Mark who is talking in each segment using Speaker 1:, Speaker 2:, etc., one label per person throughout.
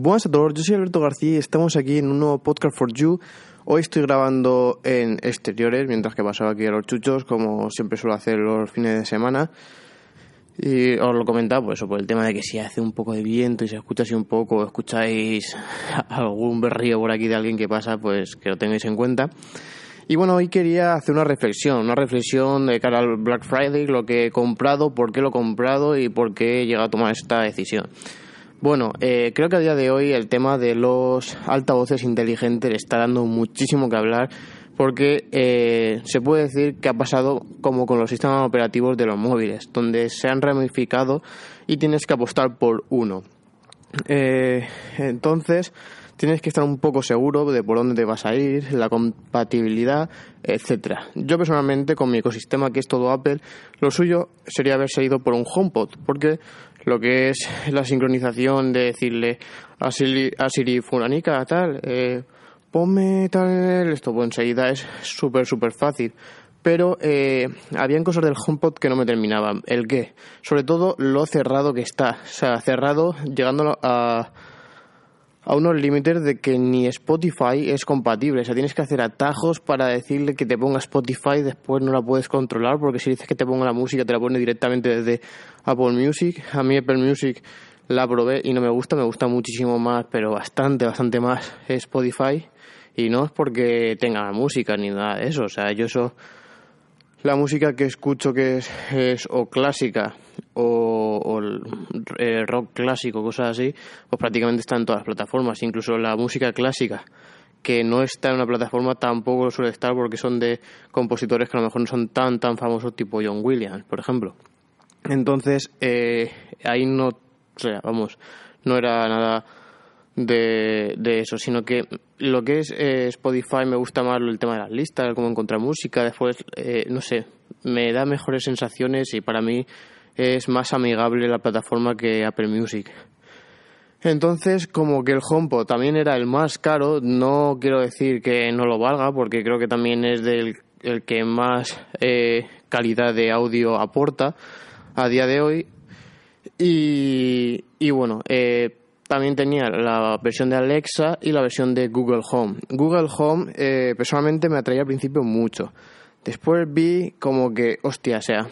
Speaker 1: Buenas a todos, yo soy Alberto García y estamos aquí en un nuevo podcast for you. Hoy estoy grabando en exteriores, mientras que pasaba aquí a los chuchos, como siempre suelo hacer los fines de semana. Y os lo comentaba por eso, por el tema de que si hace un poco de viento y se escucha así un poco, escucháis algún berrío por aquí de alguien que pasa, pues que lo tengáis en cuenta. Y bueno, hoy quería hacer una reflexión, una reflexión de cara al Black Friday, lo que he comprado, por qué lo he comprado y por qué he llegado a tomar esta decisión. Bueno, eh, creo que a día de hoy el tema de los altavoces inteligentes está dando muchísimo que hablar porque eh, se puede decir que ha pasado como con los sistemas operativos de los móviles, donde se han ramificado y tienes que apostar por uno. Eh, entonces, tienes que estar un poco seguro de por dónde te vas a ir, la compatibilidad, etcétera. Yo personalmente con mi ecosistema que es todo Apple, lo suyo sería haberse ido por un HomePod, porque lo que es la sincronización de decirle a Siri, a Siri fulanica tal, eh, ponme tal esto, pues enseguida es súper súper fácil. Pero eh, habían cosas del HomePod que no me terminaban. ¿El qué? Sobre todo lo cerrado que está. O sea, cerrado llegando a a unos límites de que ni Spotify es compatible. O sea, tienes que hacer atajos para decirle que te ponga Spotify, después no la puedes controlar, porque si dices que te ponga la música, te la pone directamente desde Apple Music. A mí Apple Music la probé y no me gusta, me gusta muchísimo más, pero bastante, bastante más Spotify. Y no es porque tenga música ni nada de eso. O sea, yo eso la música que escucho que es, es o clásica o, o eh, rock clásico, cosas así, pues prácticamente está en todas las plataformas. Incluso la música clásica que no está en una plataforma tampoco suele estar porque son de compositores que a lo mejor no son tan tan famosos tipo John Williams, por ejemplo. Entonces, eh, ahí no, o sea, vamos, no era nada de, de eso, sino que lo que es eh, Spotify me gusta más el tema de las listas, cómo encontrar música, después, eh, no sé, me da mejores sensaciones y para mí es más amigable la plataforma que Apple Music. Entonces, como que el HomePod también era el más caro, no quiero decir que no lo valga, porque creo que también es del el que más eh, calidad de audio aporta a día de hoy. Y, y bueno, eh, también tenía la versión de Alexa y la versión de Google Home. Google Home eh, personalmente me atraía al principio mucho. Después vi como que, hostia, sea,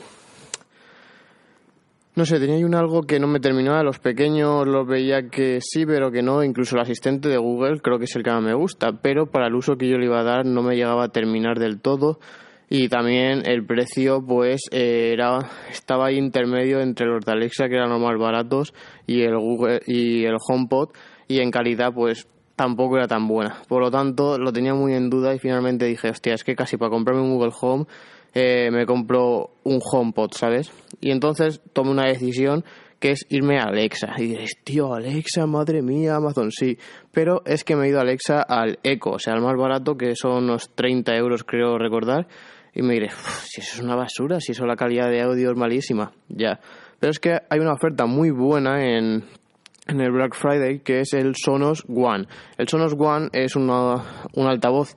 Speaker 1: no sé, tenía un algo que no me terminaba. Los pequeños los veía que sí, pero que no. Incluso el asistente de Google creo que es el que más me gusta. Pero para el uso que yo le iba a dar no me llegaba a terminar del todo. Y también el precio, pues, era, estaba ahí intermedio entre los de Alexa, que eran los más baratos, y el Google y el HomePod. Y en calidad, pues, tampoco era tan buena. Por lo tanto, lo tenía muy en duda y finalmente dije, hostia, es que casi para comprarme un Google Home eh, me compro un HomePod, ¿sabes? Y entonces tomé una decisión que es irme a Alexa. Y diréis, tío, Alexa, madre mía, Amazon, sí. Pero es que me he ido a Alexa al Echo, o sea, al más barato, que son unos 30 euros, creo recordar. Y me diré, si eso es una basura, si eso la calidad de audio es malísima, ya. Pero es que hay una oferta muy buena en, en el Black Friday que es el Sonos One. El Sonos One es una, un altavoz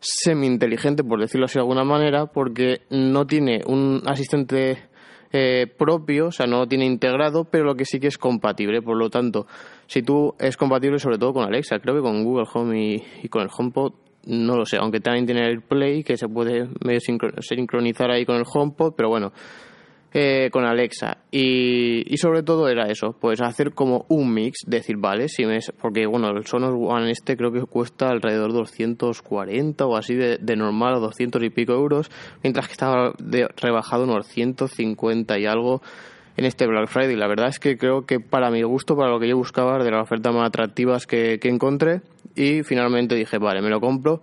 Speaker 1: semi-inteligente, por decirlo así de alguna manera, porque no tiene un asistente eh, propio, o sea, no lo tiene integrado, pero lo que sí que es compatible. Por lo tanto, si tú es compatible sobre todo con Alexa, creo que con Google Home y, y con el HomePod, no lo sé, aunque también tiene el Play, que se puede medio sincronizar ahí con el HomePod, pero bueno, eh, con Alexa. Y, y, sobre todo era eso, pues hacer como un mix, decir, vale, si me, porque bueno, el Sonos One este creo que cuesta alrededor de 240 o así de, de normal, o 200 y pico euros, mientras que estaba de, rebajado unos 150 y algo en este Black Friday. La verdad es que creo que para mi gusto, para lo que yo buscaba, de las ofertas más atractivas que, que encontré y finalmente dije, vale, me lo compro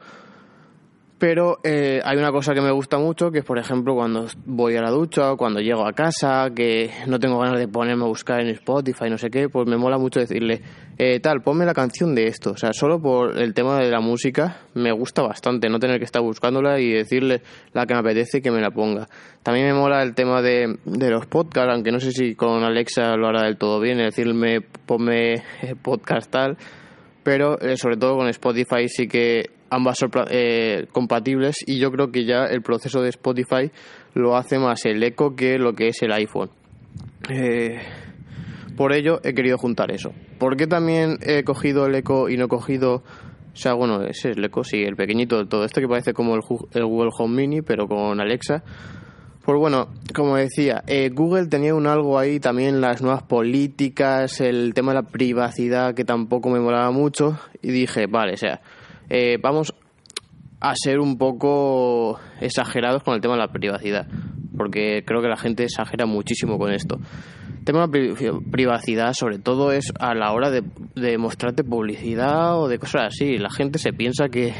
Speaker 1: pero eh, hay una cosa que me gusta mucho, que es por ejemplo cuando voy a la ducha o cuando llego a casa, que no tengo ganas de ponerme a buscar en Spotify, no sé qué, pues me mola mucho decirle, eh, tal, ponme la canción de esto. O sea, solo por el tema de la música me gusta bastante, no tener que estar buscándola y decirle la que me apetece que me la ponga. También me mola el tema de, de los podcasts, aunque no sé si con Alexa lo hará del todo bien, decirme, ponme podcast tal pero eh, sobre todo con Spotify sí que ambas son eh, compatibles y yo creo que ya el proceso de Spotify lo hace más el eco que lo que es el iPhone. Eh, por ello he querido juntar eso. ¿por qué también he cogido el Echo y no he cogido... O sea, bueno, ese es el Echo, sí, el pequeñito de todo esto que parece como el, el Google Home Mini, pero con Alexa. Pues bueno, como decía, eh, Google tenía un algo ahí también, las nuevas políticas, el tema de la privacidad que tampoco me molaba mucho y dije, vale, o sea, eh, vamos a ser un poco exagerados con el tema de la privacidad, porque creo que la gente exagera muchísimo con esto tema de privacidad, sobre todo, es a la hora de, de, mostrarte publicidad o de cosas así. La gente se piensa que,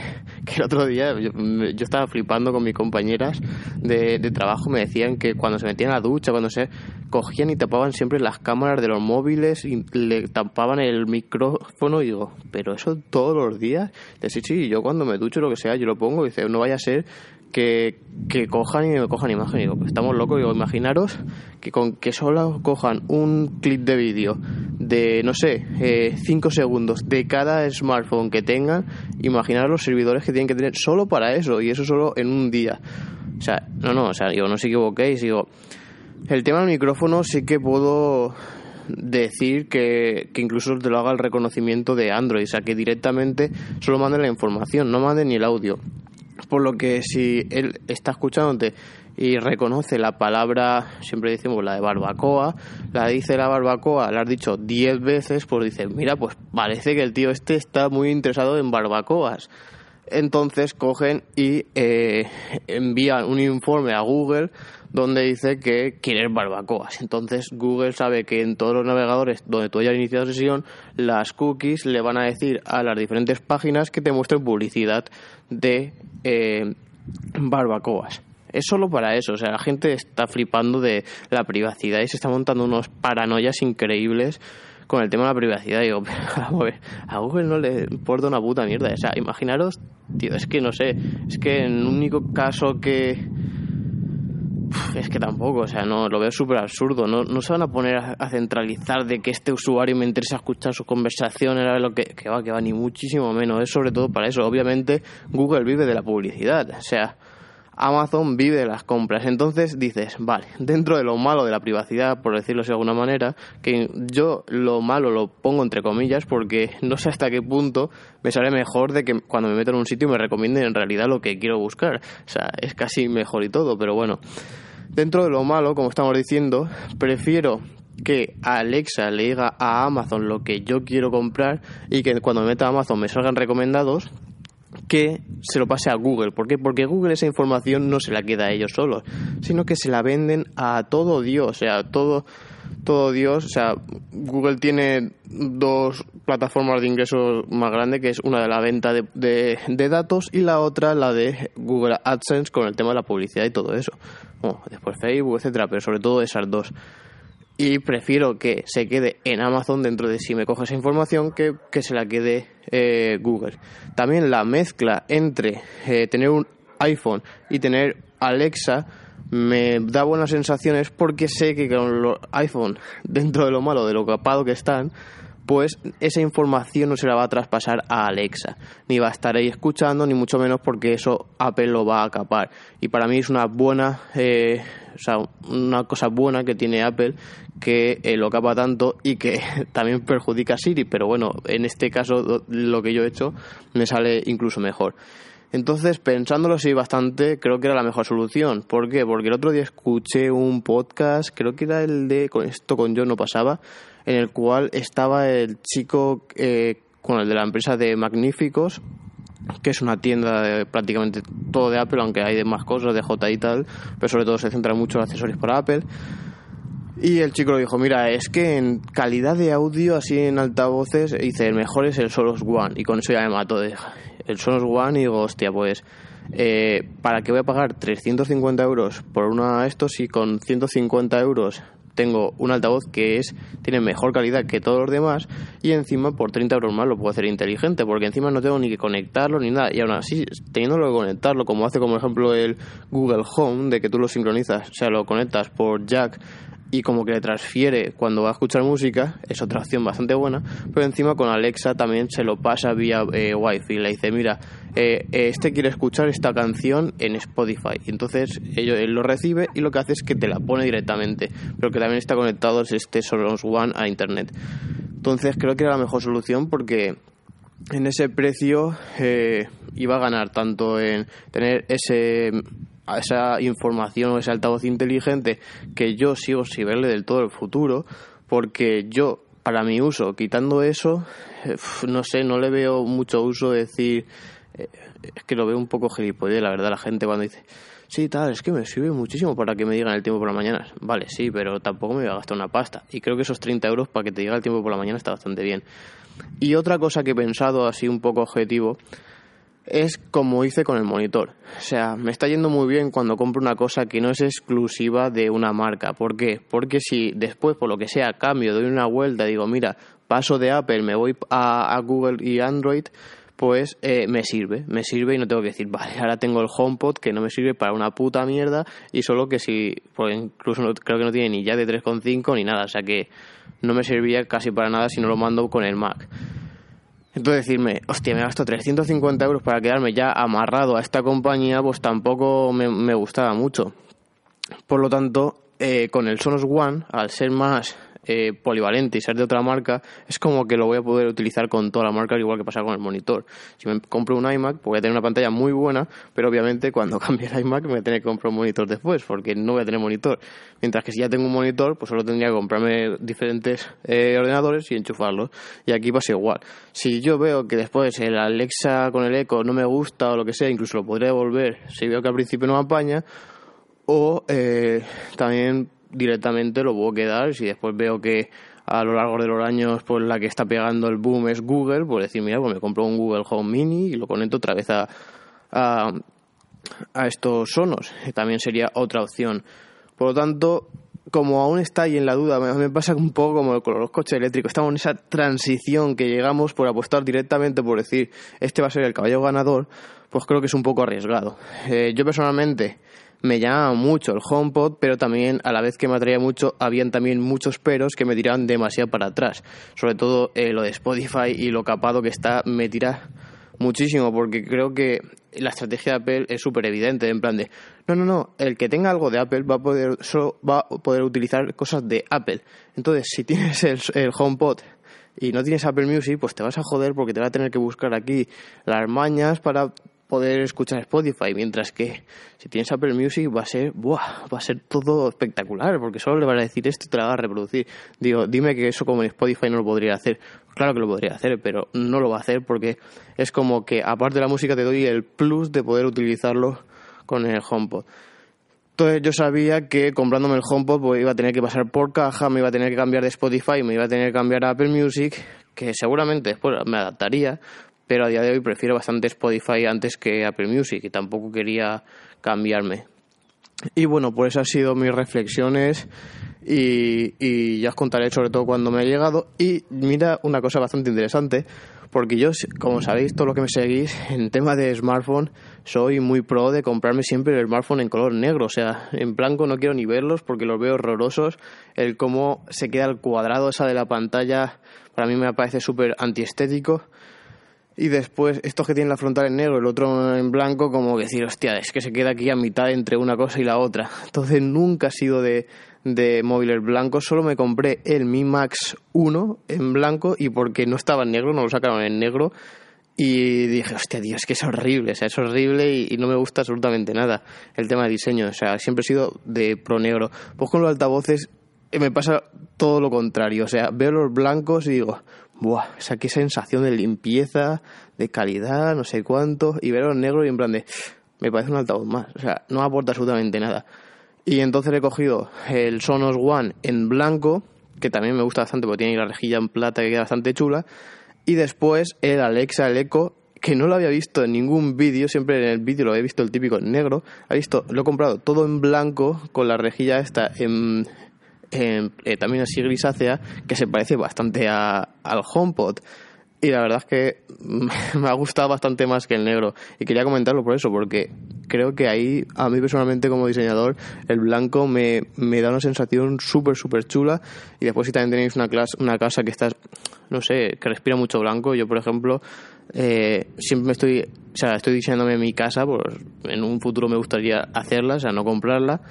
Speaker 1: el otro día yo, estaba flipando con mis compañeras de, de, trabajo, me decían que cuando se metían a la ducha, cuando se cogían y tapaban siempre las cámaras de los móviles y le tapaban el micrófono y digo, pero eso todos los días. Dice, sí, sí, yo cuando me ducho lo que sea, yo lo pongo y dice, no vaya a ser que, que cojan y me cojan imagen. Digo, estamos locos. Digo, imaginaros que con que solo cojan un clip de vídeo de, no sé, 5 eh, segundos de cada smartphone que tengan, imaginaros los servidores que tienen que tener solo para eso, y eso solo en un día. O sea, no, no, o sea, digo, no os equivoquéis, digo, el tema del micrófono sí que puedo decir que, que, incluso te lo haga el reconocimiento de Android, o sea, que directamente solo mande la información, no mande ni el audio. Por lo que si él está escuchándote y reconoce la palabra, siempre decimos la de barbacoa, la dice la barbacoa, la has dicho diez veces, pues dice, mira, pues parece que el tío este está muy interesado en barbacoas. Entonces cogen y eh, envían un informe a Google donde dice que quieres barbacoas. Entonces Google sabe que en todos los navegadores donde tú hayas iniciado sesión, las cookies le van a decir a las diferentes páginas que te muestren publicidad de eh, barbacoas. Es solo para eso, o sea, la gente está flipando de la privacidad y se está montando unos paranoias increíbles con el tema de la privacidad. Digo, a Google no le importa una puta mierda. O sea, imaginaros, tío, es que no sé, es que en único caso que que tampoco, o sea, no lo veo súper absurdo. No, no se van a poner a, centralizar de que este usuario me interesa escuchar su conversación, era lo que, que va, que va, ni muchísimo menos. Es sobre todo para eso. Obviamente, Google vive de la publicidad. O sea, Amazon vive de las compras. Entonces dices, vale, dentro de lo malo de la privacidad, por decirlo de alguna manera, que yo lo malo lo pongo entre comillas porque no sé hasta qué punto me sale mejor de que cuando me meto en un sitio me recomienden en realidad lo que quiero buscar. O sea, es casi mejor y todo, pero bueno. Dentro de lo malo, como estamos diciendo, prefiero que Alexa le diga a Amazon lo que yo quiero comprar y que cuando me meta a Amazon me salgan recomendados que se lo pase a Google. ¿Por qué? Porque Google esa información no se la queda a ellos solos, sino que se la venden a todo Dios, o sea, todo, todo Dios. O sea, Google tiene dos plataformas de ingresos más grandes, que es una de la venta de, de, datos y la otra la de Google AdSense con el tema de la publicidad y todo eso. Después Facebook, etcétera, pero sobre todo esas dos y prefiero que se quede en Amazon dentro de si me coge esa información que, que se la quede eh, Google. También la mezcla entre eh, tener un iPhone y tener Alexa me da buenas sensaciones porque sé que con los iPhone, dentro de lo malo, de lo capado que están, pues esa información no se la va a traspasar a Alexa, ni va a estar ahí escuchando, ni mucho menos porque eso Apple lo va a capar. Y para mí es una buena, eh, o sea, una cosa buena que tiene Apple que eh, lo capa tanto y que también perjudica a Siri, pero bueno, en este caso lo que yo he hecho me sale incluso mejor. Entonces, pensándolo así bastante, creo que era la mejor solución. ¿Por qué? Porque el otro día escuché un podcast, creo que era el de con esto con yo no pasaba, en el cual estaba el chico eh, con el de la empresa de Magníficos, que es una tienda de prácticamente todo de Apple, aunque hay de más cosas, de J y tal, pero sobre todo se centra mucho en accesorios para Apple. Y el chico lo dijo, mira, es que en calidad de audio, así en altavoces, dice, el mejor es el Solos One. Y con eso ya me mato de el Sonos One y digo, hostia, pues, eh, ¿para qué voy a pagar 350 euros por una de estos y con 150 euros tengo un altavoz que es tiene mejor calidad que todos los demás y encima por 30 euros más lo puedo hacer inteligente porque encima no tengo ni que conectarlo ni nada. Y aún así teniéndolo que conectarlo como hace como ejemplo el Google Home de que tú lo sincronizas o sea lo conectas por jack y como que le transfiere cuando va a escuchar música, es otra opción bastante buena, pero encima con Alexa también se lo pasa vía eh, Wi-Fi, le dice, mira, eh, este quiere escuchar esta canción en Spotify, y entonces él lo recibe y lo que hace es que te la pone directamente, pero que también está conectado este Sonos One a Internet. Entonces creo que era la mejor solución porque en ese precio eh, iba a ganar tanto en tener ese esa información o ese altavoz inteligente que yo sigo sin verle del todo el futuro porque yo para mi uso quitando eso eh, no sé no le veo mucho uso decir eh, es que lo veo un poco gilipollas la verdad la gente cuando dice sí, tal, es que me sirve muchísimo para que me digan el tiempo por la mañana. Vale, sí, pero tampoco me voy a gastar una pasta. Y creo que esos 30 euros para que te diga el tiempo por la mañana está bastante bien. Y otra cosa que he pensado así un poco objetivo es como hice con el monitor. O sea, me está yendo muy bien cuando compro una cosa que no es exclusiva de una marca. ¿Por qué? Porque si después, por lo que sea, cambio, doy una vuelta, digo, mira, paso de Apple, me voy a Google y Android, pues eh, me sirve, me sirve y no tengo que decir, vale, ahora tengo el HomePod que no me sirve para una puta mierda y solo que si, pues incluso creo que no tiene ni ya de 3,5 ni nada, o sea que no me serviría casi para nada si no lo mando con el Mac. Entonces decirme, hostia, me gasto 350 euros para quedarme ya amarrado a esta compañía, pues tampoco me, gustaba mucho. Por lo tanto, eh, con el Sonos One, al ser más eh, polivalente y ser de otra marca, es como que lo voy a poder utilizar con toda la marca, igual que pasa con el monitor. Si me compro un iMac, pues voy a tener una pantalla muy buena, pero obviamente cuando cambie el iMac me voy a tener que comprar un monitor después, porque no voy a tener monitor. Mientras que si ya tengo un monitor, pues solo tendría que comprarme diferentes eh, ordenadores y enchufarlos. Y aquí pasa igual. Si yo veo que después el Alexa con el Echo no me gusta o lo que sea, incluso lo podría devolver si veo que al principio no me apaña, o eh, también directamente lo puedo quedar. Si después veo que a lo largo de los años pues la que está pegando el boom es Google, pues decir, mira, pues me compro un Google Home Mini y lo conecto otra vez a, a, estos sonos. También sería otra opción. Por lo tanto, como aún está ahí en la duda, me, pasa un poco como con los coches eléctricos. Estamos en esa transición que llegamos por apostar directamente por decir este va a ser el caballo ganador, pues creo que es un poco arriesgado. Eh, yo personalmente me llamaba mucho el HomePod, pero también a la vez que me atraía mucho, habían también muchos peros que me tiraban demasiado para atrás. Sobre todo eh, lo de Spotify y lo capado que está me tira muchísimo, porque creo que la estrategia de Apple es súper evidente, en plan de, no, no, no, el que tenga algo de Apple va a poder, solo va a poder utilizar cosas de Apple. Entonces, si tienes el, el HomePod y no tienes Apple Music, pues te vas a joder porque te va a tener que buscar aquí las mañas para poder escuchar Spotify, mientras que si tienes Apple Music va a ser, buah, va a ser todo espectacular, porque solo le van a decir esto y te la va a reproducir. Digo, dime que eso como en Spotify no lo podría hacer. Claro que lo podría hacer, pero no lo va a hacer porque es como que aparte de la música te doy el plus de poder utilizarlo con el HomePod. Entonces yo sabía que comprándome el HomePod pues, iba a tener que pasar por caja, me iba a tener que cambiar de Spotify, me iba a tener que cambiar a Apple Music, que seguramente después me adaptaría, pero a día de hoy prefiero bastante Spotify antes que Apple Music y tampoco quería cambiarme. Y bueno, pues esas han sido mis reflexiones y, y, ya os contaré sobre todo cuando me ha llegado. Y mira una cosa bastante interesante, porque yo, como sabéis, todo lo que me seguís en tema de smartphone, soy muy pro de comprarme siempre el smartphone en color negro. O sea, en blanco no quiero ni verlos porque los veo horrorosos. El cómo se queda el cuadrado esa de la pantalla, para mí me parece súper antiestético y después estos que tienen la frontal en negro, el otro en blanco, como decir, hostia, es que se queda aquí a mitad entre una cosa y la otra. Entonces nunca he sido de, de móviles blancos, solo me compré el Mi Max 1 en blanco y porque no estaba en negro, no lo sacaron en negro. Y dije, hostia, Dios, que es horrible, o sea, es horrible y, y, no me gusta absolutamente nada el tema de diseño, o sea, siempre he sido de pro negro. Pues con los altavoces eh, me pasa todo lo contrario, o sea, veo los blancos y digo, buah, o sea, qué sensación de limpieza, de calidad, no sé cuánto, y verlo en negro y en plan de, me parece un altavoz más, o sea, no aporta absolutamente nada. Y entonces he cogido el Sonos One en blanco, que también me gusta bastante porque tiene la rejilla en plata que queda bastante chula, y después el Alexa, el Echo, que no lo había visto en ningún vídeo, siempre en el vídeo lo he visto el típico negro, he visto, lo he comprado todo en blanco con la rejilla esta en eh, también así grisácea, que se parece bastante a, al HomePod. Y la verdad es que me ha gustado bastante más que el negro. Y quería comentarlo por eso, porque creo que ahí, a mí personalmente como diseñador, el blanco me, me da una sensación súper, súper chula. Y después si también tenéis una, clase, una casa que está, no sé, que respira mucho blanco, yo por ejemplo, eh, siempre estoy, o sea, estoy diseñándome mi casa, pues en un futuro me gustaría hacerla, o sea, no comprarla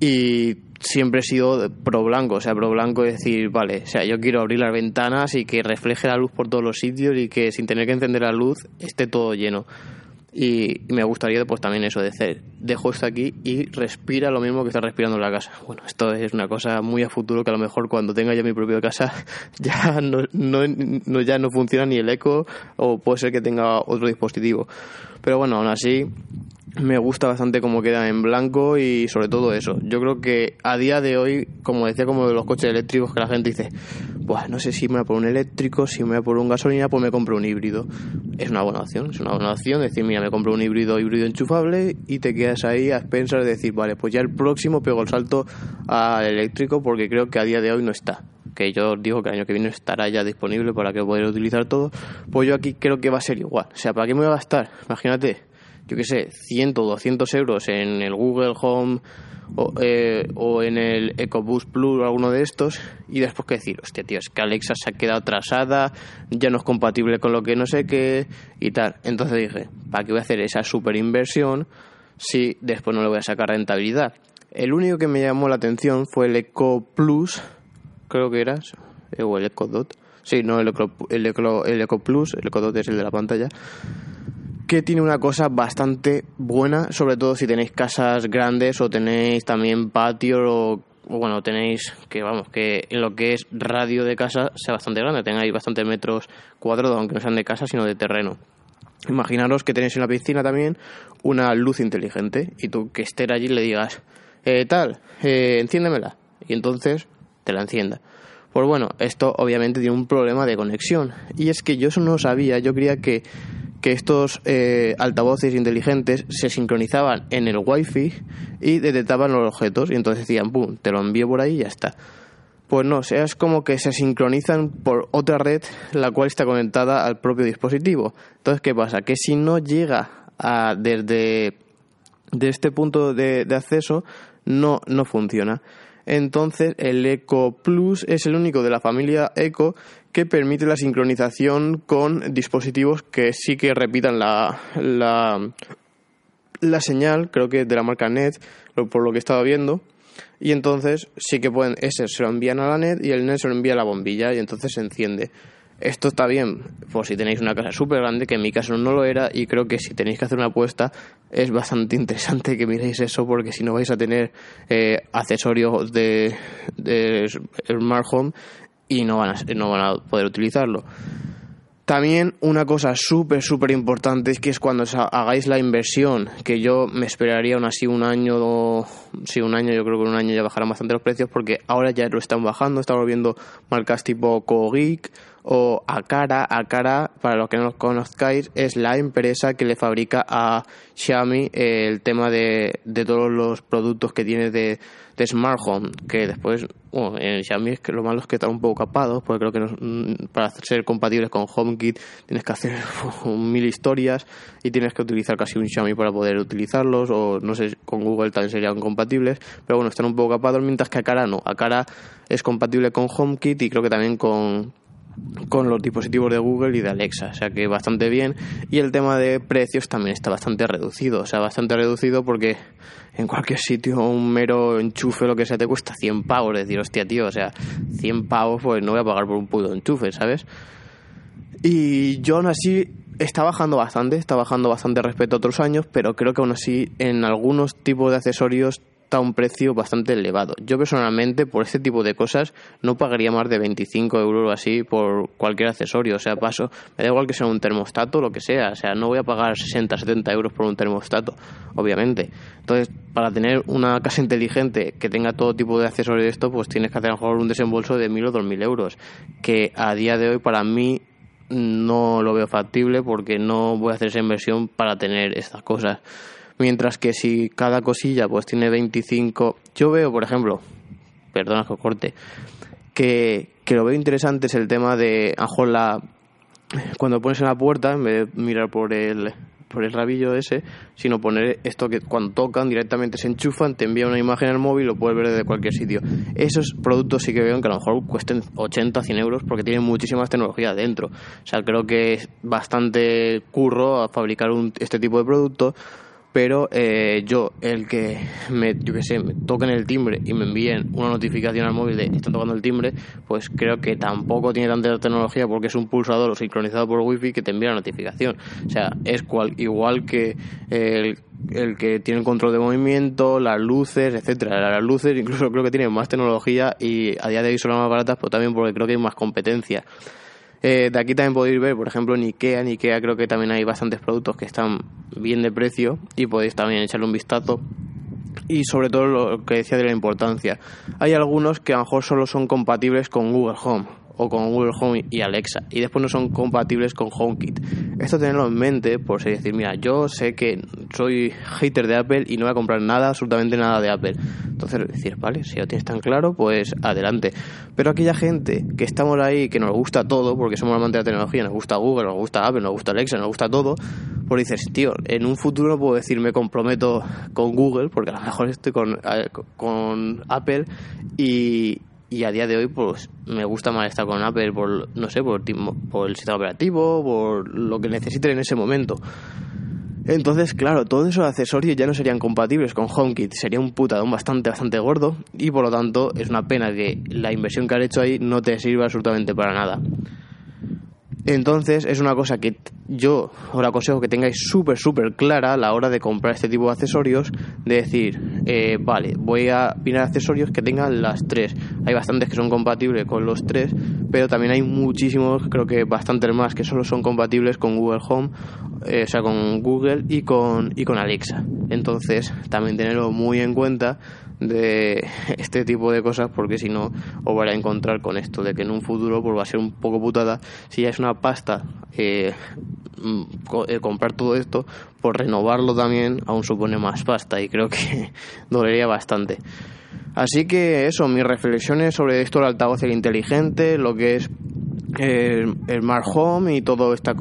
Speaker 1: y siempre he sido pro blanco, o sea, pro blanco decir, vale, o sea, yo quiero abrir las ventanas y que refleje la luz por todos los sitios y que sin tener que encender la luz esté todo lleno. Y, me gustaría pues también eso, de decir, dejo esto aquí y respira lo mismo que está respirando la casa. Bueno, esto es una cosa muy a futuro que a lo mejor cuando tenga ya mi propia casa ya no, no, ya no funciona ni el eco o puede ser que tenga otro dispositivo. Pero bueno, aún así me gusta bastante cómo queda en blanco y sobre todo eso. Yo creo que a día de hoy, como decía como de los coches eléctricos, que la gente dice, no sé si me voy a por un eléctrico, si me voy a por un gasolina, pues me compro un híbrido. Es una buena opción, es una buena opción decir, mira, me compro un híbrido, híbrido enchufable y te quedas ahí a expensas de decir, vale, pues ya el próximo pego el salto al eléctrico porque creo que a día de hoy no está que yo digo que el año que viene estará ya disponible para que poder utilizar todo, pues yo aquí creo que va a ser igual. O sea, ¿para qué me voy a gastar? Imagínate, yo qué sé, 100 o 200 euros en el Google Home o, eh, o, en el EcoBoost Plus o alguno de estos y después que decir, hostia, tío, es que Alexa se ha quedado atrasada, ya no es compatible con lo que no sé qué y tal. Entonces dije, ¿para qué voy a hacer esa super inversión si después no le voy a sacar rentabilidad? El único que me llamó la atención fue el Eco Plus, creo que era, o el Eco Dot. Sí, no, el Eco, el Eco, el Eco Plus, el Eco Dot es el de la pantalla que tiene una cosa bastante buena, sobre todo si tenéis casas grandes o tenéis también patio o, bueno, tenéis que vamos, que en lo que es radio de casa sea bastante grande, tengáis bastantes metros cuadrados, aunque no sean de casa, sino de terreno. Imaginaros que tenéis en piscina también una luz inteligente y tú que estés allí le digas, eh, tal, eh, enciéndemela. Y entonces te la encienda. Pues bueno, esto obviamente tiene un problema de conexión. Y es que yo eso no sabía, yo creía que que estos eh, altavoces inteligentes se sincronizaban en el wifi y detectaban los objetos y entonces decían, ¡pum!, te lo envío por ahí y ya está. Pues no, o sea, es como que se sincronizan por otra red la cual está conectada al propio dispositivo. Entonces, ¿qué pasa? Que si no llega a, desde de este punto de, de acceso, no, no funciona. Entonces, el Eco Plus es el único de la familia Eco que permite la sincronización con dispositivos que sí que repitan la, la, la señal, creo que de la marca NET, por lo que he estado viendo. Y entonces sí que pueden, ese se lo envían a la NET y el NET se lo envía a la bombilla y entonces se enciende. Esto está bien, por si tenéis una casa súper grande, que en mi caso no lo era, y creo que si tenéis que hacer una apuesta, es bastante interesante que miréis eso, porque si no vais a tener eh, accesorios de, de Smart Home y no van a, no van a poder utilizarlo. También una cosa súper, súper importante es que es cuando hagáis la inversión, que yo me esperaría aún así un año, sí, un año, yo creo que un año ya bajarán bastante los precios, porque ahora ya lo están bajando, estamos viendo marcas tipo Cogeek o Akara. Akara, para los que no lo conozcáis, es la empresa que le fabrica a Xiaomi el tema de, de todos los productos que tiene de de Smart Home, que después, bueno, en Xiaomi es que lo malo es que están un poco capados, porque creo que mm, para ser compatibles con HomeKit tienes que hacer mil historias y tienes que utilizar casi un Xiaomi para poder utilizarlos, o no sé, con Google también serían compatibles, pero bueno, están un poco capados, mientras que Akara no. Akara es compatible con HomeKit y creo que también con, con los dispositivos de Google y de Alexa, o sea que bastante bien. Y el tema de precios también está bastante reducido, o sea, bastante reducido porque en cualquier sitio un mero enchufe lo que sea te cuesta 100 pavos, decir, hostia, tío, o sea, 100 pavos pues no voy a pagar por un puto enchufe, ¿sabes? Y yo aún así está bajando bastante, está bajando bastante respecto a otros años, pero creo que aún así en algunos tipos de accesorios está a un precio bastante elevado. Yo personalmente, por este tipo de cosas, no pagaría más de 25 euros así por cualquier accesorio. O sea, paso, me da igual que sea un termostato o lo que sea. O sea, no voy a pagar 60, 70 euros por un termostato, obviamente. Entonces, para tener una casa inteligente que tenga todo tipo de accesorios de esto, pues tienes que hacer a lo mejor un desembolso de 1.000 o 2.000 euros. Que a día de hoy, para mí, no lo veo factible porque no voy a hacer esa inversión para tener estas cosas. Mientras que si cada cosilla pues tiene 25... Yo veo, por ejemplo, perdona que corte, que, que lo veo interesante es el tema de, a la... Cuando pones en la puerta, en vez de mirar por el, por el rabillo ese, sino poner esto que cuando tocan directamente se enchufan, te envía una imagen al móvil lo puedes ver desde cualquier sitio. Esos productos sí que veo que a lo mejor cuesten 80, 100 euros porque tienen muchísima tecnología dentro. O sea, creo que es bastante curro a fabricar un, este tipo de producto pero eh, yo, el que me, yo que sé, me toquen el timbre y me envíen una notificación al móvil de están tocando el timbre, pues creo que tampoco tiene tanta tecnología porque es un pulsador sincronizado por wifi que te envía la notificación. O sea, es cual, igual que el, el que tiene el control de movimiento, las luces, etcétera. Las luces incluso creo que tienen más tecnología y a día de hoy son las más baratas, pero también porque creo que hay más competencia. Eh, de aquí también podéis ver, por ejemplo, en Ikea. En Ikea creo que también hay bastantes productos que están bien de precio y podéis también echarle un vistazo. Y sobre todo lo que decía de la importancia. Hay algunos que a lo mejor solo son compatibles con Google Home o con Google Home y Alexa y después no son compatibles con HomeKit. Esto tenerlo en mente por si decir, mira, yo sé que soy hater de Apple y no voy a comprar nada, absolutamente nada de Apple. Entonces decir, vale, si lo tienes tan claro, pues adelante. Pero aquella gente que estamos ahí, que nos gusta todo, porque somos amantes de la tecnología, nos gusta Google, nos gusta Apple, nos gusta Alexa, nos gusta todo, pues dices, tío, en un futuro puedo decir, me comprometo con Google, porque a lo mejor estoy con, eh, con Apple y, y a día de hoy pues me gusta más estar con Apple por no sé por, el sistema operativo por lo que necesiten en ese momento. Entonces claro todos esos accesorios ya no serían compatibles con HomeKit. Sería un putadón bastante bastante gordo y por lo tanto es una pena que la inversión que has hecho ahí no te sirva absolutamente para nada entonces es una cosa que yo os aconsejo que tengáis súper, súper clara a la hora de comprar este tipo de accesorios, de decir, eh, vale, voy a mirar accesorios que tengan las tres. Hay bastantes que son compatibles con los tres, pero también hay muchísimos, creo que bastantes más, que solo son compatibles con Google Home, eh, o sea, con Google y con, y con Alexa. Entonces, también tenerlo muy en cuenta de este tipo de cosas porque si no os vais a encontrar con esto de que en un futuro pues va a ser un poco putada si ya es una pasta eh, mm, eh, comprar todo esto por renovarlo también aún supone más pasta y creo que dolería bastante así que eso mis reflexiones sobre esto del altavoz inteligente lo que es el, el Smart Home y todo esta